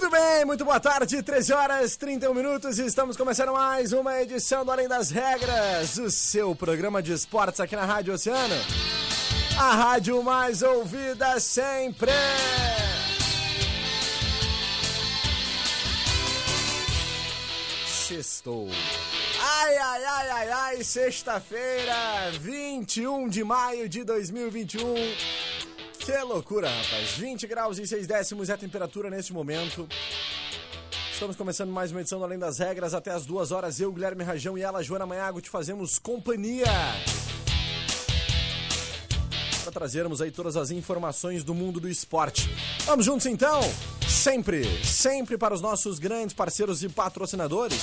Muito bem, muito boa tarde, 13 horas 31 minutos e estamos começando mais uma edição do Além das Regras, o seu programa de esportes aqui na Rádio Oceano. A rádio mais ouvida sempre. Sextou. Ai, ai, ai, ai, ai, sexta-feira, 21 de maio de 2021. Que loucura, rapaz. 20 graus e 6 décimos é a temperatura neste momento. Estamos começando mais uma edição do Além das Regras. Até as duas horas, eu, Guilherme Rajão e ela, Joana Maiago, te fazemos companhia. Para trazermos aí todas as informações do mundo do esporte. Vamos juntos então? Sempre, sempre para os nossos grandes parceiros e patrocinadores.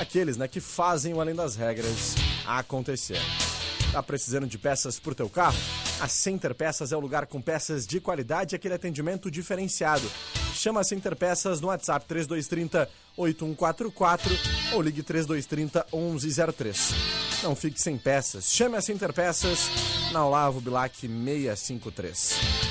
Aqueles, né, que fazem o Além das Regras acontecer. Tá precisando de peças para o teu carro? A Center Peças é o lugar com peças de qualidade e aquele atendimento diferenciado. Chama a Center Peças no WhatsApp 3230 8144 ou ligue 3230 1103. Não fique sem peças. Chame a Center Peças na Olavo Bilac 653.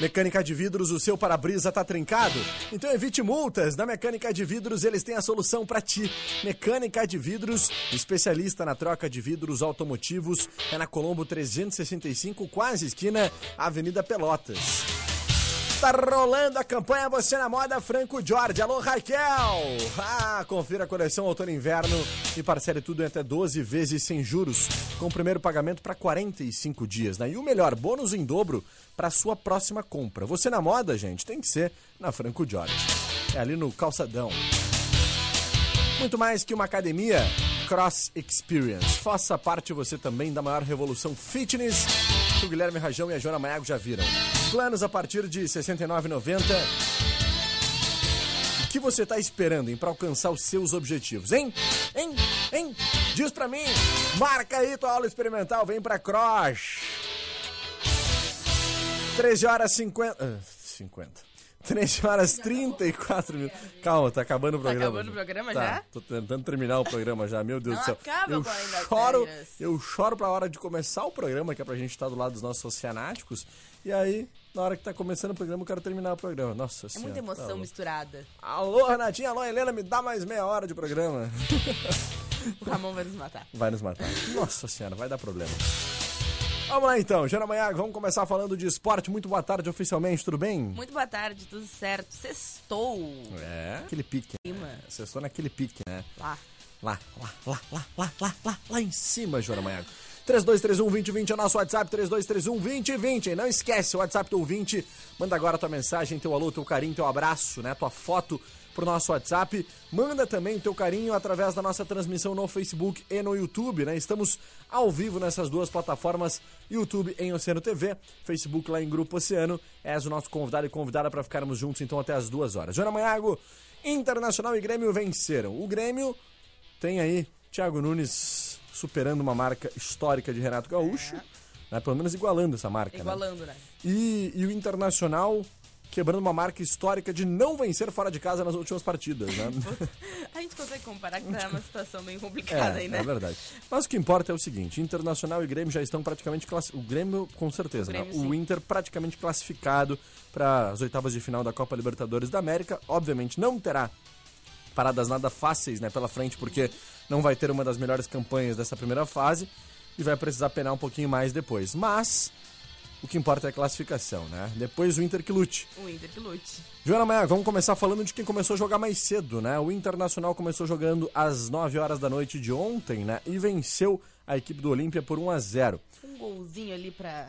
Mecânica de vidros, o seu para-brisa tá trincado? Então evite multas. Na Mecânica de Vidros, eles têm a solução para ti. Mecânica de Vidros, especialista na troca de vidros automotivos, é na Colombo 365, quase esquina Avenida Pelotas. Tá rolando a campanha Você na Moda Franco Jorge. Alô, Raquel! Ah, confira a coleção outono e inverno e parcele tudo até 12 vezes sem juros, com o primeiro pagamento para 45 dias, né? E o melhor, bônus em dobro para sua próxima compra. Você na moda, gente, tem que ser na Franco Jorge. É ali no calçadão. Muito mais que uma academia, Cross Experience. Faça parte você também da maior revolução fitness que o Guilherme Rajão e a Joana Maiago já viram. Planos a partir de R$ 69,90. O que você está esperando, para alcançar os seus objetivos, hein? Hein? Hein? Diz pra mim. Marca aí tua aula experimental, vem pra Cross. 13 horas 50. Ah, 50. 13 horas 34 minutos. Calma, tá acabando o programa. acabando o programa Tá, já? Tô tentando terminar o programa já, meu Deus Não do céu. acaba eu choro, eu choro pra hora de começar o programa, que é pra gente estar do lado dos nossos oceanáticos. E aí, na hora que tá começando o programa, eu quero terminar o programa. Nossa É senhora. muita tá emoção louco. misturada. Alô, Renatinha, alô, Helena, me dá mais meia hora de programa. O Ramon vai nos matar. Vai nos matar. Nossa senhora, vai dar problema. Vamos lá então, Jana Maiago, vamos começar falando de esporte. Muito boa tarde oficialmente, tudo bem? Muito boa tarde, tudo certo. Sextou. É, aquele pique. Você estou naquele pique, né? Lá. Lá, lá, lá, lá, lá, lá, lá, lá em cima, Joana Maiago. 3231-2020 é o nosso WhatsApp, 3231-2020. Não esquece, o WhatsApp do ouvinte. Manda agora tua mensagem, teu alô, teu carinho, teu abraço, né? Tua foto pro nosso WhatsApp. Manda também teu carinho através da nossa transmissão no Facebook e no YouTube, né? Estamos ao vivo nessas duas plataformas, YouTube em Oceano TV, Facebook lá em Grupo Oceano. És o nosso convidado e convidada para ficarmos juntos então até as duas horas. Joana Maiago, Internacional e Grêmio venceram. O Grêmio tem aí Thiago Nunes superando uma marca histórica de Renato Gaúcho, né? pelo menos igualando essa marca. né? Igualando, né? E, e o Internacional quebrando uma marca histórica de não vencer fora de casa nas últimas partidas. Né? A gente consegue comparar que tá uma situação bem complicada É, aí, né? é verdade. Mas o que importa é o seguinte: Internacional e Grêmio já estão praticamente classificados. O Grêmio, com certeza, O né? Grêmio, O sim. Inter praticamente classificado para as oitavas de final da Copa Libertadores da América. Obviamente não terá paradas nada fáceis né, pela frente, porque não vai ter uma das melhores campanhas dessa primeira fase. e vai precisar penar um pouquinho mais depois. Mas o que importa é a classificação, né? Depois o Inter que lute. O Inter que lute. Joana Maia, vamos começar falando de quem começou a jogar mais cedo, né? O Internacional começou jogando às 9 horas da noite de ontem, né? E venceu a equipe do Olímpia por 1 a 0 Um golzinho ali pra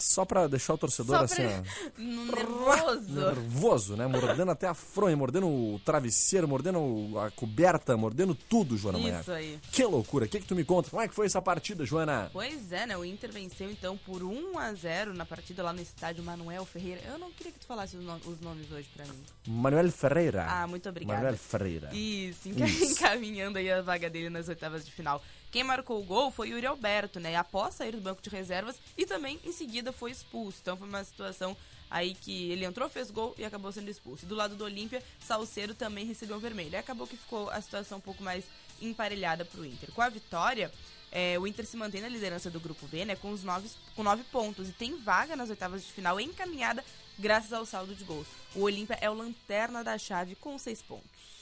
só pra deixar o torcedor assim, ó, nervoso. nervoso, né? Mordendo até a fronha, mordendo o travesseiro, mordendo a coberta, mordendo tudo, Joana Maia. Isso aí. Que loucura. O que, que tu me conta? Como é que foi essa partida, Joana? Pois é, né? O Inter venceu então por 1 a 0 na partida lá no estádio Manuel Ferreira. Eu não queria que tu falasse os, no- os nomes hoje pra mim. Manuel Ferreira. Ah, muito obrigada. Manuel Ferreira. Isso. encaminhando aí a vaga dele nas oitavas de final. Quem marcou o gol foi o Yuri Alberto, né? Após sair do banco de reservas e também em seguida foi expulso. Então foi uma situação aí que ele entrou, fez gol e acabou sendo expulso. Do lado do Olímpia, Salceiro também recebeu um vermelho. E acabou que ficou a situação um pouco mais emparelhada pro Inter. Com a vitória, é, o Inter se mantém na liderança do grupo B, né? Com os nove, com nove pontos e tem vaga nas oitavas de final encaminhada graças ao saldo de gols. O Olímpia é o lanterna da chave com seis pontos.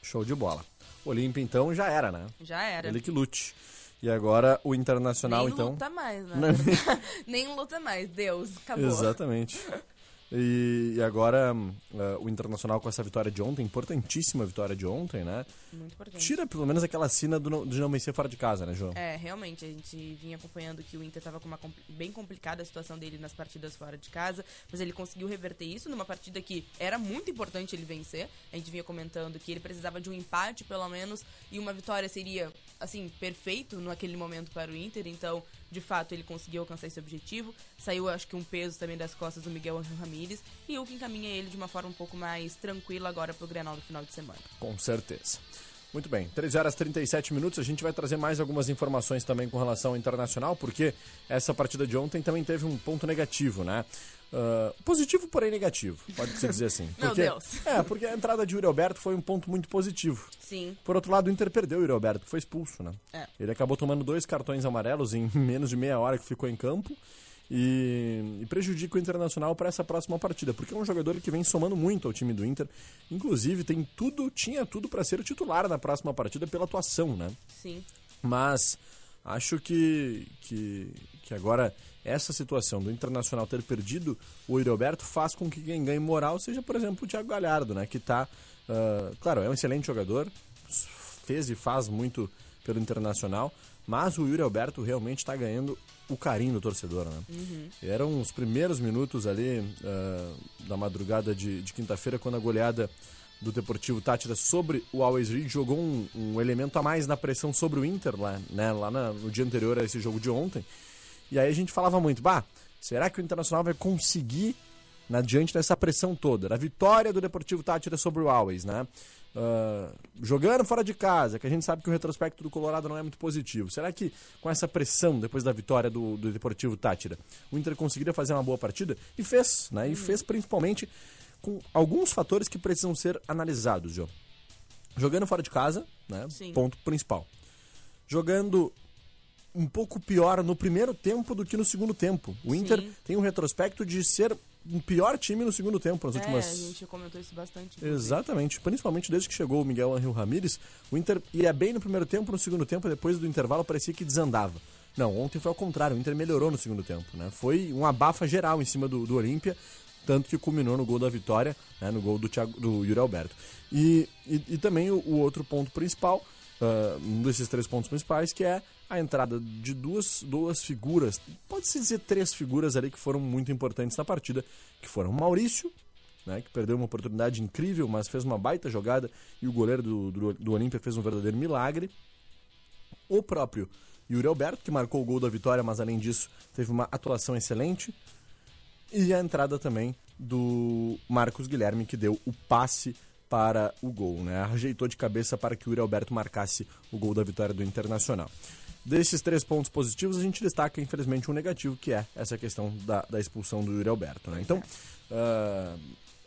Show de bola. O Olímpia, então, já era, né? Já era. Ele que lute. E agora o Internacional, Nem então. luta mais, né? Não- Nem luta mais, Deus, acabou. Exatamente. E, e agora eh, o Internacional com essa vitória de ontem, importantíssima vitória de ontem, né? Muito importante. Tira pelo menos aquela sina do de não vencer fora de casa, né, João? É, realmente, a gente vinha acompanhando que o Inter tava com uma bem complicada a situação dele nas partidas fora de casa, mas ele conseguiu reverter isso numa partida que era muito importante ele vencer. A gente vinha comentando que ele precisava de um empate, pelo menos, e uma vitória seria, assim, perfeito naquele momento para o Inter, então, de fato, ele conseguiu alcançar esse objetivo. Saiu, acho que, um peso também das costas do Miguel Ramírez, e o que encaminha ele de uma forma um pouco mais tranquila agora pro Grenal do final de semana. Com certeza. Muito bem, 13 horas e 37 minutos. A gente vai trazer mais algumas informações também com relação ao internacional, porque essa partida de ontem também teve um ponto negativo, né? Ah, positivo, porém negativo, pode-se dizer assim. Meu Porque- Deus. É, porque a entrada de Yuri Alberto foi um ponto muito positivo. Sim. Por outro lado, o Inter perdeu o Yuri Alberto, que foi expulso, né? É. Ele acabou tomando dois cartões amarelos em menos de meia hora que ficou em campo e, e prejudica o Internacional para essa próxima partida, porque é um jogador que vem somando muito ao time do Inter. Inclusive, tem tudo, tinha tudo para ser o titular na próxima partida pela atuação, né? Sim. Mas acho que, que, que agora essa situação do Internacional ter perdido o Yuri Alberto faz com que quem ganhe moral seja, por exemplo, o Thiago Galhardo, né? Que tá. ah, claro, é um excelente jogador, fez e faz muito pelo Internacional, mas o Yuri Alberto realmente está ganhando o carinho do torcedor, né? Eram os primeiros minutos ali ah, da madrugada de, de quinta-feira, quando a goleada do Deportivo Tátira sobre o Always Reed jogou um, um elemento a mais na pressão sobre o Inter lá, né, lá na- no dia anterior a esse jogo de ontem. E aí a gente falava muito, bah, será que o Internacional vai conseguir, na, diante dessa pressão toda, da vitória do Deportivo Tátira sobre o Always, né? ah, jogando fora de casa, que a gente sabe que o retrospecto do Colorado não é muito positivo. Será que com essa pressão, depois da vitória do, do Deportivo Tátira, o Inter conseguiria fazer uma boa partida? E fez, né? E fez principalmente com alguns fatores que precisam ser analisados, João. Jogando fora de casa, né? Sim. Ponto principal. Jogando um pouco pior no primeiro tempo do que no segundo tempo. O Inter Sim. tem um retrospecto de ser um pior time no segundo tempo nas É, últimas a gente comentou isso bastante. Exatamente, principalmente desde que chegou o Miguel Angel Ramírez, o Inter ia bem no primeiro tempo, no segundo tempo, depois do intervalo parecia que desandava. Não, ontem foi ao contrário, o Inter melhorou no segundo tempo, né? Foi um abafa geral em cima do, do Olímpia, tanto que culminou no gol da vitória, né? no gol do, Thiago, do Yuri Alberto. E, e, e também o, o outro ponto principal, ah, um desses três pontos principais, que é a entrada de duas, duas figuras, pode-se dizer três figuras ali que foram muito importantes na partida, que foram Maurício, né, que perdeu uma oportunidade incrível, mas fez uma baita jogada e o goleiro do, do, do Olímpia fez um verdadeiro milagre. O próprio Yuri Alberto, que marcou o gol da vitória, mas além disso teve uma atuação excelente. E a entrada também do Marcos Guilherme, que deu o passe para o gol, né? Ajeitou de cabeça para que o Yuri Alberto marcasse o gol da vitória do Internacional. Desses três pontos positivos, a gente destaca, infelizmente, um negativo, que é essa questão da, da expulsão do Yuri Alberto, né? Então, ah,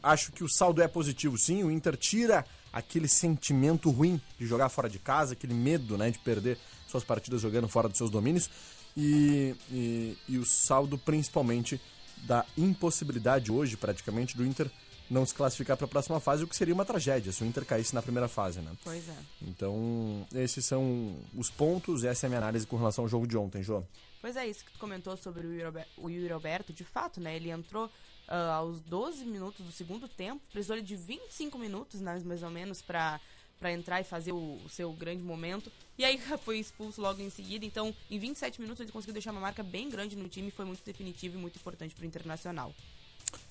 acho que o saldo é positivo, sim. O Inter tira aquele sentimento ruim de jogar fora de casa, aquele medo, né, de perder suas partidas jogando fora dos seus domínios. E, e, e o saldo, principalmente, da impossibilidade hoje, praticamente, do Inter não se classificar para a próxima fase, o que seria uma tragédia se o Inter caísse na primeira fase, né? Pois é. Então, esses são os pontos, essa é a minha análise com relação ao jogo de ontem, Jô. Pois é, isso que tu comentou sobre o Yuri Alberto, de fato, né? Ele entrou ah, aos 12 minutos do segundo tempo, precisou de 25 minutos, né, mais ou menos, pra, pra entrar e fazer o, o seu grande momento. E aí foi expulso logo em seguida, então em 27 minutos ele conseguiu deixar uma marca bem grande no time, foi muito definitivo e muito importante pro Internacional.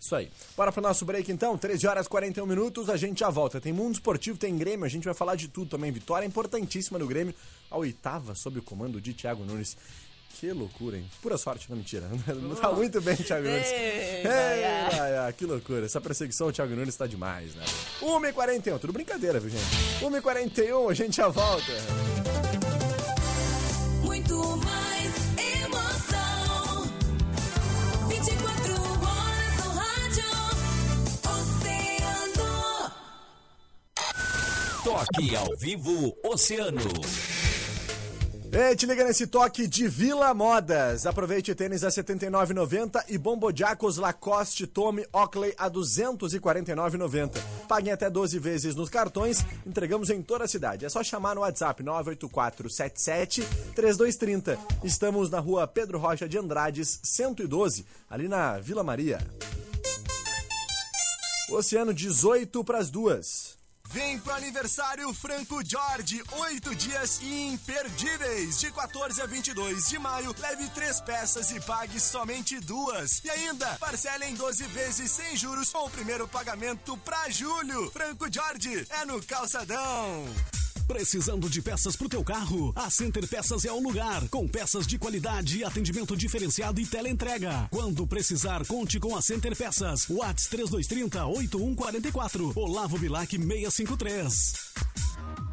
Isso aí. Bora pro nosso break então, 13 horas e 41 minutos, a gente já volta. Tem mundo esportivo, tem Grêmio, a gente vai falar de tudo também. Vitória importantíssima do Grêmio, a oitava sob o comando de Thiago Nunes. Que loucura, hein? Pura sorte, não mentira. Tá muito bem, Thiago Nunes. Ei, Ei, vai, ai. ai, ai, que loucura. Essa perseguição, Thiago Nunes tá demais, né? 1h41, tudo brincadeira, viu, gente? 1h41, a gente já volta. Muito mais emoção. 24 horas no rádio. Oceano. Toque ao vivo Oceano. Ei, te liga nesse toque de Vila Modas. Aproveite tênis a R$ 79,90 e Bombodiacos Lacoste Tommy Oakley a R$ 249,90. Paguem até 12 vezes nos cartões, entregamos em toda a cidade. É só chamar no WhatsApp 984773230. Estamos na rua Pedro Rocha de Andrades, 112, ali na Vila Maria. Oceano 18 para as duas. Vem pro aniversário Franco Jorge, oito dias imperdíveis, de 14 a 22 de maio. Leve três peças e pague somente duas. E ainda, parcela em 12 vezes sem juros com o primeiro pagamento pra julho. Franco Jorge, é no Calçadão. Precisando de peças pro teu carro? A Center Peças é o lugar. Com peças de qualidade, atendimento diferenciado e teleentrega. Quando precisar, conte com a Center Peças. Whats 3230 8144. Olavo Bilac 653.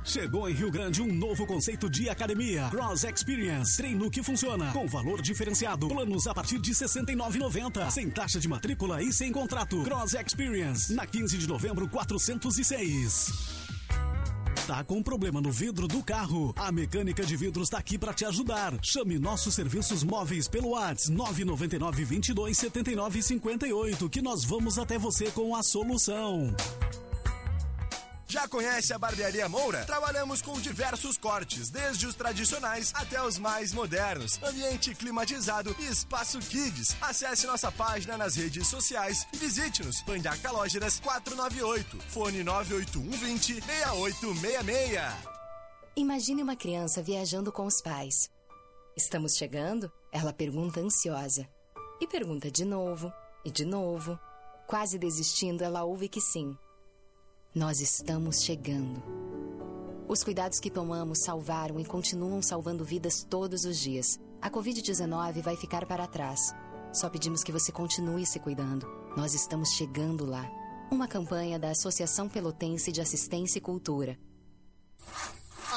Chegou em Rio Grande um novo conceito de academia. Cross Experience. Treino que funciona. Com valor diferenciado. Planos a partir de R$ 69,90. Sem taxa de matrícula e sem contrato. Cross Experience. Na 15 de novembro, 406. Tá com problema no vidro do carro? A Mecânica de Vidros tá aqui para te ajudar. Chame nossos serviços móveis pelo WhatsApp 999 22 79 58 que nós vamos até você com a solução. Já conhece a Barbearia Moura? Trabalhamos com diversos cortes, desde os tradicionais até os mais modernos. Ambiente climatizado e espaço kids. Acesse nossa página nas redes sociais e visite-nos. Pandaca Lógeras 498, fone 98120 6866. Imagine uma criança viajando com os pais. Estamos chegando? Ela pergunta ansiosa. E pergunta de novo, e de novo. Quase desistindo, ela ouve que sim. Nós estamos chegando. Os cuidados que tomamos salvaram e continuam salvando vidas todos os dias. A Covid-19 vai ficar para trás. Só pedimos que você continue se cuidando. Nós estamos chegando lá. Uma campanha da Associação Pelotense de Assistência e Cultura.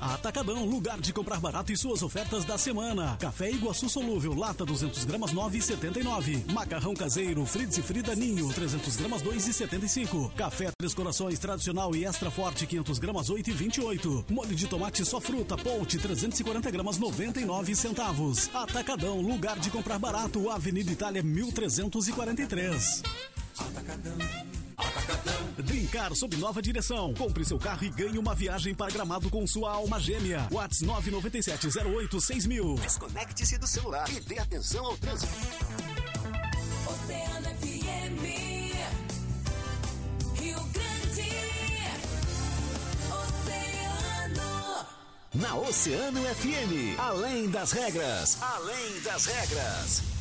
Atacadão, lugar de comprar barato e suas ofertas da semana. Café Iguaçu Solúvel, lata 200 gramas 9,79. Macarrão caseiro, Fritz e Frida Ninho, 300 gramas 2,75. Café Três Corações tradicional e extra forte 500 gramas 8,28. Molho de tomate só fruta, Ponte 340 gramas 99 centavos. Atacadão, lugar de comprar barato, Avenida Itália 1343. Brincar sob nova direção. Compre seu carro e ganhe uma viagem para Gramado com sua alma gêmea. Whats 997086000. Desconecte-se do celular e dê atenção ao trânsito. Oceano FM. Rio Grande. Oceano. Na Oceano FM. Além das regras. Além das regras.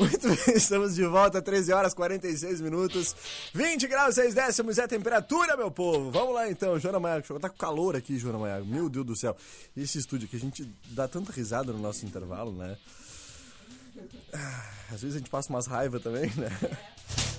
Muito bem, estamos de volta, 13 horas 46 minutos, 20 graus 6 décimos é a temperatura, meu povo. Vamos lá então, Joana Maiago. Tá com calor aqui, Joana Maiago. Meu Deus do céu. Esse estúdio aqui, a gente dá tanta risada no nosso intervalo, né? Ah, Às vezes a gente passa umas raivas também, né?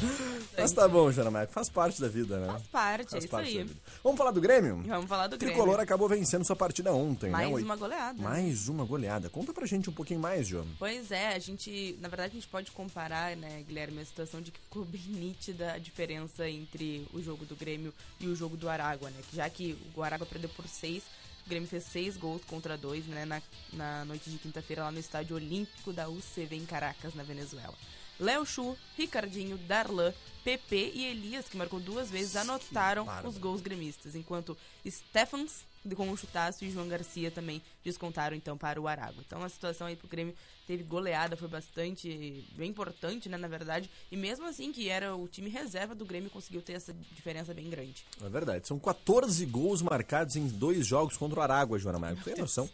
Mas tá bom, Maiago, faz parte da vida, né? Faz parte, Faz é isso parte aí. da vida. Vamos falar do Grêmio? Vamos falar do Grêmio. Tricolor acabou vencendo sua partida ontem, né? Mais uma goleada. Mais uma goleada. Conta pra gente um pouquinho mais, João. Pois é, a gente, na verdade, a gente pode comparar, né, Guilherme, a situação de que ficou bem nítida a diferença entre o jogo do Grêmio e o jogo do Aragua, né? Já que o Aragua perdeu por seis, o Grêmio fez seis gols contra dois, né, na, na noite de quinta-feira lá no Estádio Olímpico da UCV em Caracas, na Venezuela. Léo Chu, Ricardinho, Darlan, PP e Elias, que marcou duas vezes, anotaram os gols gremistas, enquanto Stephens com um chutaço e João Garcia também descontaram então para o Aragua. Então a situação aí pro Grêmio teve goleada, foi bastante bem importante, né, na verdade, e mesmo assim que era o time reserva do Grêmio conseguiu ter essa diferença bem grande. É verdade. São 14 gols marcados em dois jogos contra o Aragua, Joana Maia. Tem noção?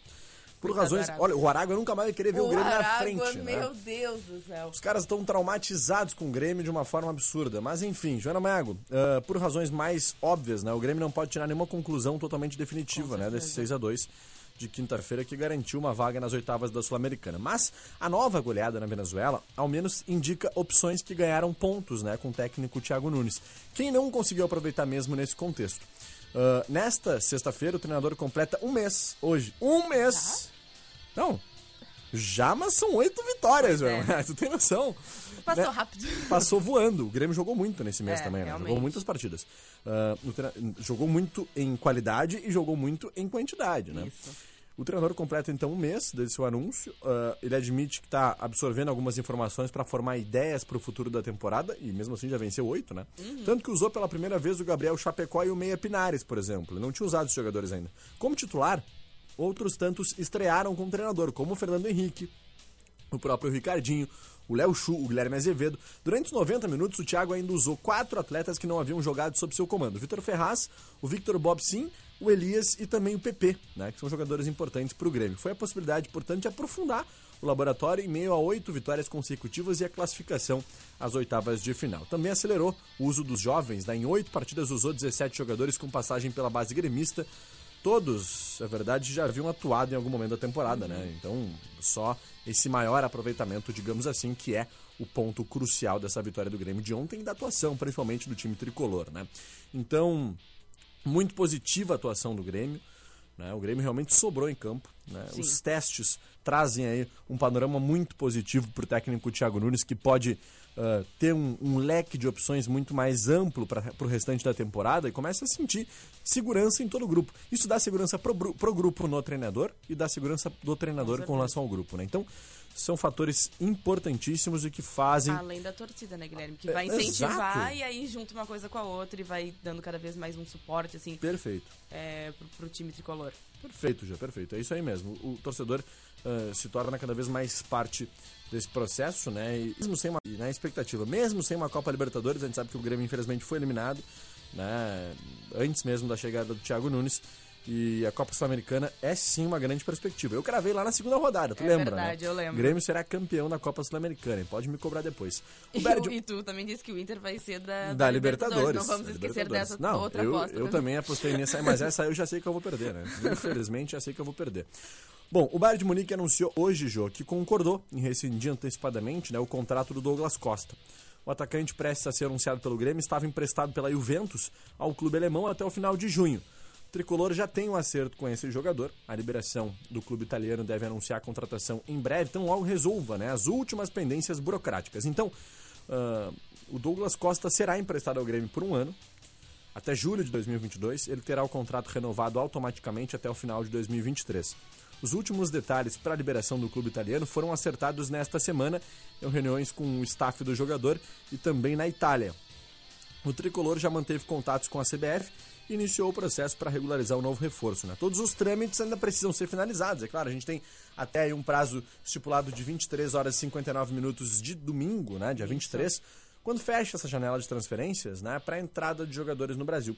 Por razões. Olha, o Aragua nunca mais vai querer ver o, Grêmio na frente, né? meu Deus do céu. Os caras estão traumatizados com o Grêmio de uma forma absurda. Mas enfim, Joana Mago, ah, por razões mais óbvias, né? O Grêmio não pode tirar nenhuma conclusão totalmente definitiva, né? Desse 6 a 2 de quinta-feira que garantiu uma vaga nas oitavas da Sul-Americana. Mas a nova goleada na Venezuela, ao menos indica opções que ganharam pontos, né? Com o técnico Thiago Nunes. Quem não conseguiu aproveitar mesmo nesse contexto? Ah, nesta sexta-feira, o treinador completa um mês. Hoje. Um mês! Não. Já, mas são oito vitórias, Pois é. velho. Tu tem noção? Passou Né? rápido. Passou voando. O Grêmio jogou muito nesse mês É, também, né? Jogou muitas partidas. Treina- Jogou muito em qualidade e jogou muito em quantidade, né? Isso. O treinador completa então um mês desde seu anúncio. Ah, ele admite que está absorvendo algumas informações para formar ideias para o futuro da temporada e mesmo assim já venceu oito, né? Uhum. Tanto que usou pela primeira vez o Gabriel Chapecó e o Meia Pinares, por exemplo. Ele não tinha usado os jogadores ainda. Como titular, outros tantos estrearam como treinador, como o Fernando Henrique, o próprio Ricardinho, o Léo Chu, o Guilherme Azevedo. Durante os 90 minutos, o Thiago ainda usou quatro atletas que não haviam jogado sob seu comando: o Vitor Ferraz, o Victor Bob Sim, o Elias e também o PP, né, que são jogadores importantes para o Grêmio. Foi a possibilidade, portanto, de aprofundar o laboratório em meio a oito vitórias consecutivas e a classificação às oitavas de final. Também acelerou o uso dos jovens, né, em oito partidas usou 17 jogadores com passagem pela base gremista. Todos, é verdade, já haviam atuado em algum momento da temporada, né? Então, só esse maior aproveitamento, digamos assim, que é o ponto crucial dessa vitória do Grêmio de ontem e da atuação, principalmente do time tricolor, né? Então, muito positiva a atuação do Grêmio. Né? O Grêmio realmente sobrou em campo. Né? Os testes trazem aí um panorama muito positivo para o técnico Thiago Nunes, que pode ah, ter um, um leque de opções muito mais amplo para o restante da temporada e começa a sentir segurança em todo o grupo. Isso dá segurança pro, pro grupo no treinador e dá segurança do treinador com, relação ao grupo. Né? Então, são fatores importantíssimos e que fazem Além da torcida, né, Guilherme? Que vai É, incentivar exato. e aí junta uma coisa com a outra e vai dando cada vez mais um suporte, assim, perfeito. é, pro, pro time tricolor. Perfeito, já, perfeito. É isso aí mesmo. O torcedor ah, se torna cada vez mais parte desse processo, né? E mesmo sem uma e na expectativa, mesmo sem uma Copa Libertadores, a gente sabe que o Grêmio infelizmente foi eliminado, né? Antes mesmo da chegada do Thiago Nunes. E a Copa Sul-Americana é sim uma grande perspectiva. Eu cravei lá na segunda rodada, tu É lembra? verdade, né? eu lembro. Grêmio será campeão da Copa Sul-Americana, e pode me cobrar depois. O E, o- e tu também disse que o Inter vai ser da, da Libertadores. Não vamos da esquecer Libertadores. dessa Não, outra eu, aposta. eu também apostei nessa, mas essa eu já sei que eu vou perder, né? Infelizmente, já sei que eu vou perder. Bom, o Bayern de Munique anunciou hoje, Jô, que concordou em rescindir antecipadamente né, o contrato do Douglas Costa. O atacante prestes a ser anunciado pelo Grêmio estava emprestado pela Juventus ao clube alemão até o final de junho. O tricolor já tem um acerto com esse jogador. A liberação do clube italiano deve anunciar a contratação em breve, então logo resolva né, as últimas pendências burocráticas. Então, ah, o Douglas Costa será emprestado ao Grêmio por um ano, até julho de 2022. Ele terá o contrato renovado automaticamente até o final de 2023. Os últimos detalhes para a liberação do clube italiano foram acertados nesta semana em reuniões com o staff do jogador e também na Itália. O tricolor já manteve contatos com a CBF e iniciou o processo para regularizar o novo reforço. Né? Todos os trâmites ainda precisam ser finalizados. É claro, a gente tem até um prazo estipulado de 23 horas e 59 minutos de domingo, né? dia 23, quando fecha essa janela de transferências né? para a entrada de jogadores no Brasil.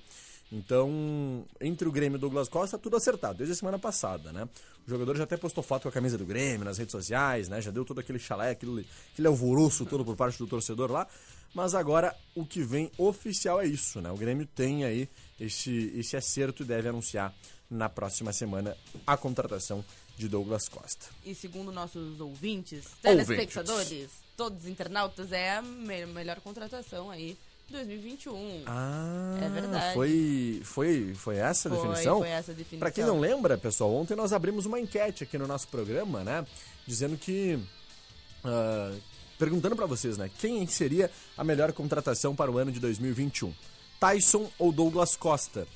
Então, entre o Grêmio e o Douglas Costa, tudo acertado, desde a semana passada, né? O jogador já até postou foto com a camisa do Grêmio nas redes sociais, né? Já deu todo aquele chalé, aquele, aquele alvoroço todo por parte do torcedor lá. Mas agora o que vem oficial é isso, né? O Grêmio tem aí esse, esse acerto e deve anunciar na próxima semana a contratação de Douglas Costa. E segundo nossos ouvintes, Ouvintes. telespectadores, todos os internautas, é a me- melhor contratação aí 2021. Ah, É verdade. Foi, foi, foi essa a Foi, definição? foi essa a definição. Pra quem não lembra, pessoal, ontem nós abrimos uma enquete aqui no nosso programa, né? Dizendo que. ah, perguntando pra vocês, né? Quem seria a melhor contratação para o ano de 2021? Tyson ou Douglas Costa?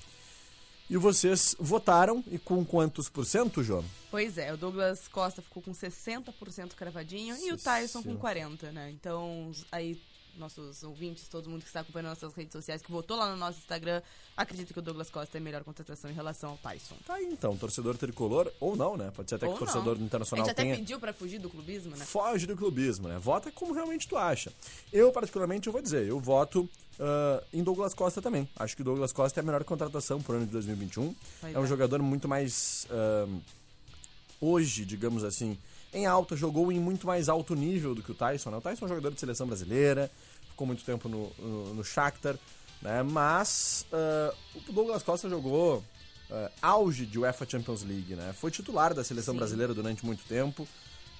E vocês votaram, e com quantos por cento, João? Pois é, o Douglas Costa ficou com 60% cravadinho e o Tyson com 40%, né? Então, aí, nossos ouvintes, todo mundo que está acompanhando nossas redes sociais, que votou lá no nosso Instagram, acredita que o Douglas Costa é a melhor contratação em relação ao Tyson. Tá aí então, torcedor tricolor, ou não, né? Pode ser até Ou que o torcedor não. do A Internacional gente até tenha. pediu pra fugir do clubismo, né? Foge do clubismo, né? Vota como realmente tu acha. Eu, particularmente, eu vou dizer, eu voto ah, em Douglas Costa também. Acho que o Douglas Costa é a melhor contratação pro ano de 2021. Pois é um é. jogador muito mais. ah, hoje, digamos assim, em alta, jogou em muito mais alto nível do que o Tyson. Né? O Tyson é um jogador de seleção brasileira, ficou muito tempo no, no, no Shakhtar, né? mas ah, o Douglas Costa jogou ah, auge de UEFA Champions League, né? Foi titular da seleção Sim. brasileira durante muito tempo.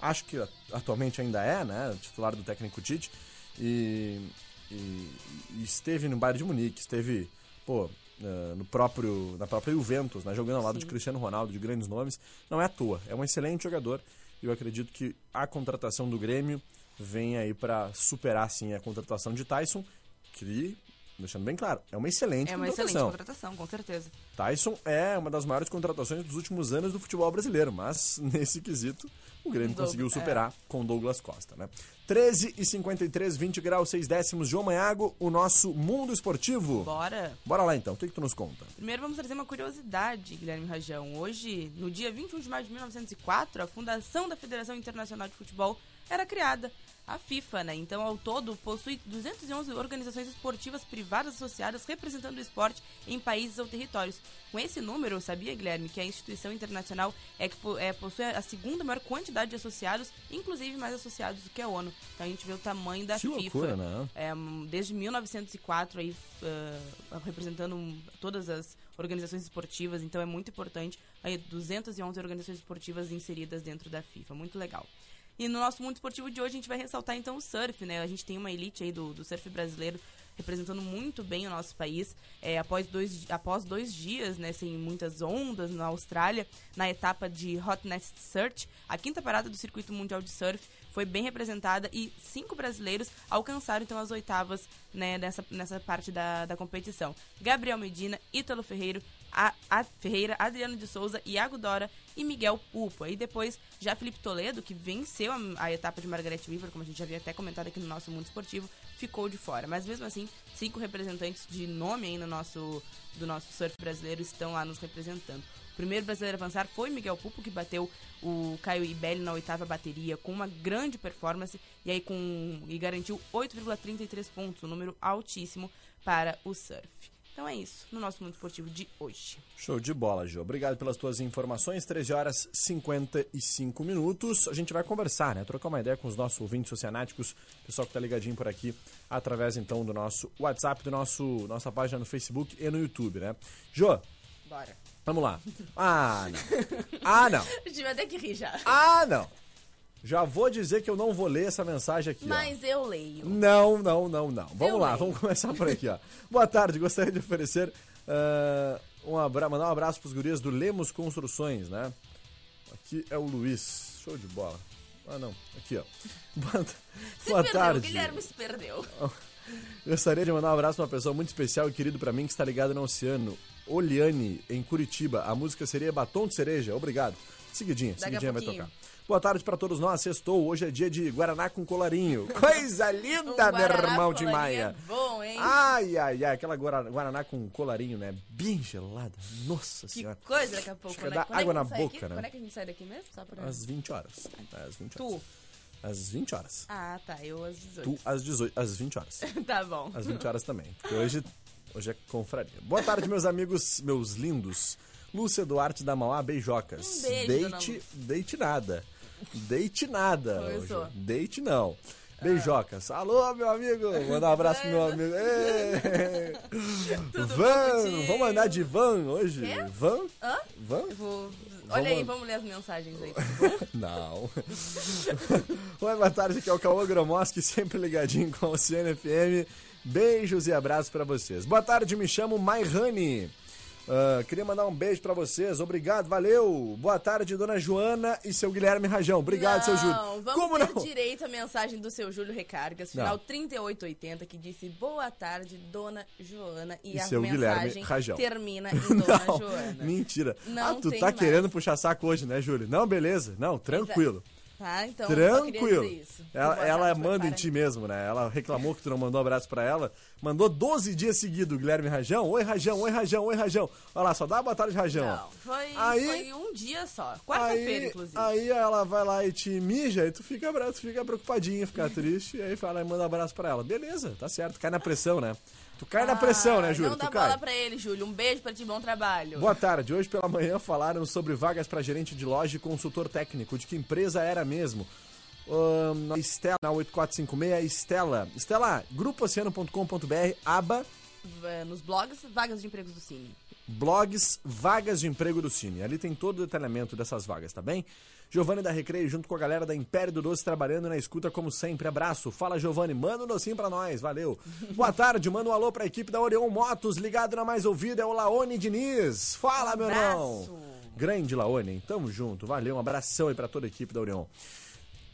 Acho que atualmente ainda é, né? Titular do técnico Tite. E, e- e esteve no Bayern de Munique, esteve, pô, ah, no próprio, na própria Juventus, né? Jogando ao lado de Cristiano Ronaldo, de grandes nomes. Não é à toa, é um excelente jogador. Eu acredito que a contratação do Grêmio vem aí para superar, sim, a contratação de Tyson, que, deixando bem claro, é uma excelente É uma contratação. excelente contratação, com certeza. Tyson é uma das maiores contratações dos últimos anos do futebol brasileiro, mas nesse quesito o Grêmio Douglas- conseguiu é. superar com Douglas Costa, né? 13 e 53, 20 graus, 6 décimos, João Manhago, o nosso mundo esportivo. Bora! Bora lá então, o que, que tu nos conta? Primeiro vamos trazer uma curiosidade, Guilherme Rajão. Hoje, no dia 21 de maio de 1904, a fundação da Federação Internacional de Futebol era criada, a FIFA, né? Então, ao todo, possui 211 organizações esportivas privadas associadas representando o esporte em países ou territórios. Com esse número, sabia, Guilherme, que a instituição internacional é que é, possui a segunda maior quantidade de associados, inclusive mais associados do que a ONU. Então, a gente vê o tamanho da Que FIFA. loucura, né? É, desde 1904 aí ah, representando todas as organizações esportivas, então é muito importante. Aí 211 organizações esportivas inseridas dentro da FIFA, muito legal. E no nosso mundo esportivo de hoje a gente vai ressaltar então o surf, né? A gente tem uma elite aí do, do surf brasileiro representando muito bem o nosso país. É, após, dois, após dois dias, né, sem muitas ondas na Austrália, na etapa de Hot Nest Search, a quinta parada do circuito mundial de surf foi bem representada e cinco brasileiros alcançaram então as oitavas né, nessa, nessa parte da, da competição. Gabriel Medina, Ítalo Ferreiro, a, Ferreira, Adriano de Souza, Iago Dora e Miguel Pupo. Aí depois já Felipe Toledo, que venceu a, a etapa de Margaret River, como a gente já havia até comentado aqui no nosso mundo esportivo, ficou de fora. Mas mesmo assim, cinco representantes de nome aí no nosso, do nosso surf brasileiro estão lá nos representando. O primeiro brasileiro a avançar foi Miguel Pupo, que bateu o Caio Ibelli na oitava bateria com uma grande performance e aí com e garantiu 8,33 pontos, um número altíssimo para o surf. Então é isso, no nosso mundo esportivo de hoje. Show de bola, Jô. Obrigado pelas tuas informações. 13 horas 55 minutos. A gente vai conversar, né? Trocar uma ideia com os nossos ouvintes oceanáticos, pessoal que tá ligadinho por aqui, através então do nosso WhatsApp, do nosso nossa página no Facebook e no YouTube, né? Jô, Bora. vamos lá. Ah, não. Ah, não. A gente vai ter que rir já. Ah, não. Já vou dizer que eu não vou ler essa mensagem aqui, ó. Mas eu leio. Não, não, não, não. Vamos Eu lá, leio. vamos começar por aqui, ó. Boa tarde, gostaria de oferecer ah, um abra... mandar um abraço pros gurias do Lemos Construções, né? Aqui é o Luiz. Show de bola. Ah, não. Aqui, ó. Boa, Se Boa perdeu, tarde. o Guilherme se perdeu. Gostaria de mandar um abraço pra uma pessoa muito especial e querido pra mim que está ligado no oceano. Oliane, em Curitiba. A música seria Batom de Cereja. Obrigado. Seguidinha, Daqui seguidinha vai tocar. Boa tarde pra todos nós. Sextou. Hoje é dia de Guaraná com colarinho. Coisa linda, Um meu irmão de Maia. É bom, hein? Ai, ai, ai. Aquela guara- Guaraná com colarinho, né? Bem gelada. Nossa que senhora. coisa daqui a pouco, Acho que né? dá Quando é água que a na boca, aqui? né? Quando é que a gente sai daqui mesmo? Só pra... Às 20 horas. Às 20 horas. Tu. Às 20 horas. Ah, tá. Eu às 18. Tu às 18, às 20 horas. tá bom. Às 20 horas também. Porque hoje Hoje é confraria. Boa tarde, meus amigos, meus lindos. Lúcia Duarte da Mauá, beijocas. Um beijo, Deite, deite nada. Deite nada. Começou. Deite não. Beijocas. Alô, meu amigo. Manda um abraço pro meu amigo. Van. Vamos andar de van hoje? Quê? Van? Hã? Van? Vou... Olha aí, Vamos- vamos ler as mensagens aí. Não. Oi, boa tarde, aqui é o Cauã Gromoski, sempre ligadinho com o CNFM. Beijos e abraços pra vocês. Boa tarde, me chamo Mairani. Ah, queria mandar um beijo pra vocês. Obrigado, valeu. Boa tarde, dona Joana e seu Guilherme Rajão. Obrigado, seu Júlio. Não, vamos Como ter não? direito à mensagem do seu Júlio Recargas, final Não. 3880, que disse boa tarde, dona Joana. E, E a seu Guilherme mensagem Rajão. termina em dona Não, Joana. mentira. Não ah, tu tá mais. querendo puxar saco hoje, né, Júlio? Não, beleza. Não, tranquilo. Tá, então Tranquilo. Ela, ela tarde, manda em ti mesmo, né? Ela reclamou que tu não mandou abraço pra ela. Mandou 12 dias seguidos, Guilherme Rajão. Oi, Rajão, oi, Rajão, oi, Rajão. Olha lá, só dá uma boa tarde, Rajão. Não, foi, Aí- foi um dia só. Quarta-feira, inclusive. aí ela vai lá e te mija e tu fica, bra- tu fica preocupadinha, fica triste. E aí fala e manda um abraço pra ela. Beleza, tá certo. Cai na pressão, né? Tu cai na pressão, né, Ah, Júlio? Não dá tu cai. bola pra ele, Júlio. Um beijo pra ti, bom trabalho. Boa tarde. Hoje pela manhã falaram sobre vagas para gerente de loja e consultor técnico. De que empresa era mesmo? A Estela, na 8456, Estela. Estela, grupooceano.com.br, aba Nos blogs, vagas de empregos do Cine. blogs, vagas de emprego do Cine. Ali tem todo o detalhamento dessas vagas, tá bem? Giovanni da Recreio, junto com a galera da Império do Doce, trabalhando na escuta como sempre. Abraço. Fala, Giovanni. Manda um docinho pra nós. Valeu. Boa tarde. Manda um alô pra equipe da Orion Motos. Ligado na mais ouvida é o Laone Diniz. Fala, meu irmão. Grande Laone. Tamo junto. Valeu. Um abração aí pra toda a equipe da Orion.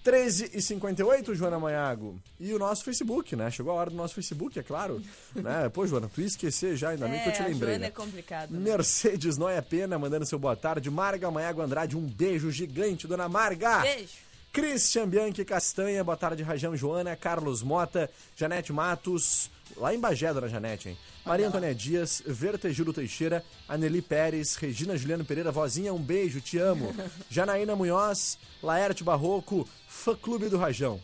13 e 58 Joana Maiago. E o nosso Facebook, né? Chegou a hora do nosso Facebook, é claro. né? Pô, Joana, tu ia esquecer já, ainda bem que eu te É, lembrei. Joana né? é complicado. né? Mercedes Noia Pena mandando seu boa tarde. Marga Maiago Andrade, um beijo gigante, dona Marga. Beijo. Christian Bianchi Castanha, boa tarde, Rajão Joana, Carlos Mota, Janete Matos, lá em Bagé, dona Janete, hein? Maria Antônia Dias, Vertejuro Teixeira, Aneli Pérez, Regina Juliano Pereira, vozinha, um beijo, te amo. Janaína Munhoz, Laerte Barroco, fã clube do Rajão.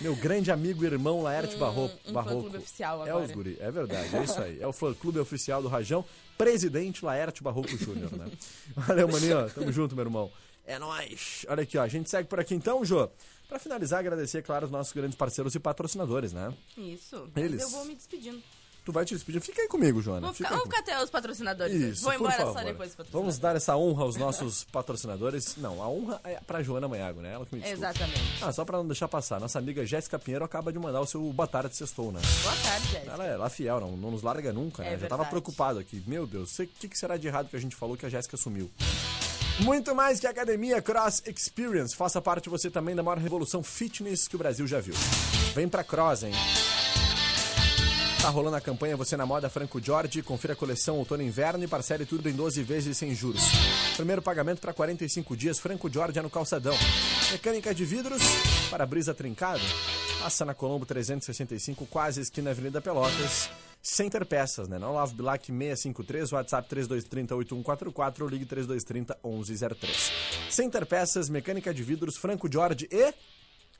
Meu grande amigo e irmão Laerte Barroco. um Barroco. fã-clube oficial É agora. os guri, é verdade, é isso aí. É o fã clube oficial do Rajão, presidente Laerte Barroco Júnior, né? Valeu, maninho, tamo junto, meu irmão. É nóis. Olha aqui, ó, a gente segue por aqui então, Jô. Pra finalizar, agradecer, claro, os nossos grandes parceiros e patrocinadores, né? Isso. Eles. Mas eu vou me despedindo. Tu vai te despedir. Fica aí comigo, Joana. Vou Fica ficar, aí vamos ficar até os patrocinadores. Isso, vou embora favor. só depois dos patrocinadores. Vamos dar essa honra aos nossos patrocinadores. Não, a honra é pra Joana Maiago, né? Ela que me desculpa. Exatamente. Ah, só pra não deixar passar. Nossa amiga Jéssica Pinheiro acaba de mandar o seu boa tarde sextou, né? Boa tarde, Jéssica. Ela é lá fiel, não, não nos larga nunca, né? É Já tava verdade. preocupado aqui. Meu Deus, o que, que será de errado que a gente falou que a Jéssica sumiu? Muito mais que Academia Cross Experience. Faça parte você também da maior revolução fitness que o Brasil já viu. Vem pra Cross, hein? Tá rolando a campanha Você na Moda Franco Jorge. Confira a coleção outono e inverno e parcele tudo em 12 vezes sem juros. Primeiro pagamento para 45 dias. Franco Jorge é no calçadão. Mecânica de vidros, para-brisa trincado. Passa na Colombo 365, quase esquina Avenida Pelotas. Center Peças, né? Não Lavo Bilac 653, WhatsApp 3230 8144 ou ligue 3230 1103. Center Peças, mecânica de vidros, Franco Jorge e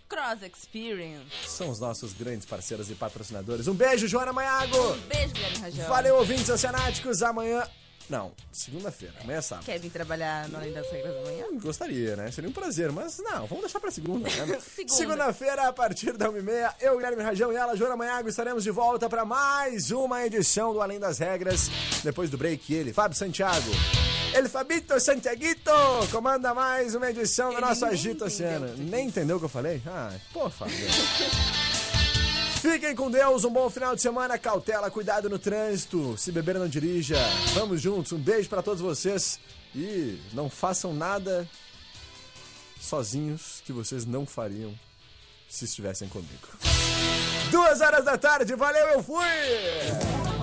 Cross Experience. são os nossos grandes parceiros e patrocinadores. Um beijo, Joana Maiago! Beijo, Guilherme Rajão. Valeu, ouvintes oceanáticos. Amanhã. Não, segunda-feira. Amanhã é sábado. Quer vir trabalhar no Além das Regras da Manhã? Gostaria, né? Seria um prazer, mas não, vamos deixar pra segunda, né? Segunda. Segunda-feira, a partir da 1h30, eu, Guilherme Rajão e ela, Joana Maiago, estaremos de volta para mais uma edição do Além das Regras. Depois do break, ele, Fábio Santiago. Ele, Fabito Santiaguito, comanda mais uma edição do nosso Agito Oceano. Nem entendeu o que eu falei? Ah, pô, Fábio. Fiquem com Deus, um bom final de semana, cautela, cuidado no trânsito, se beber não dirija. Vamos juntos, um beijo pra todos vocês e não façam nada sozinhos que vocês não fariam se estivessem comigo. Duas horas da tarde, valeu, eu fui!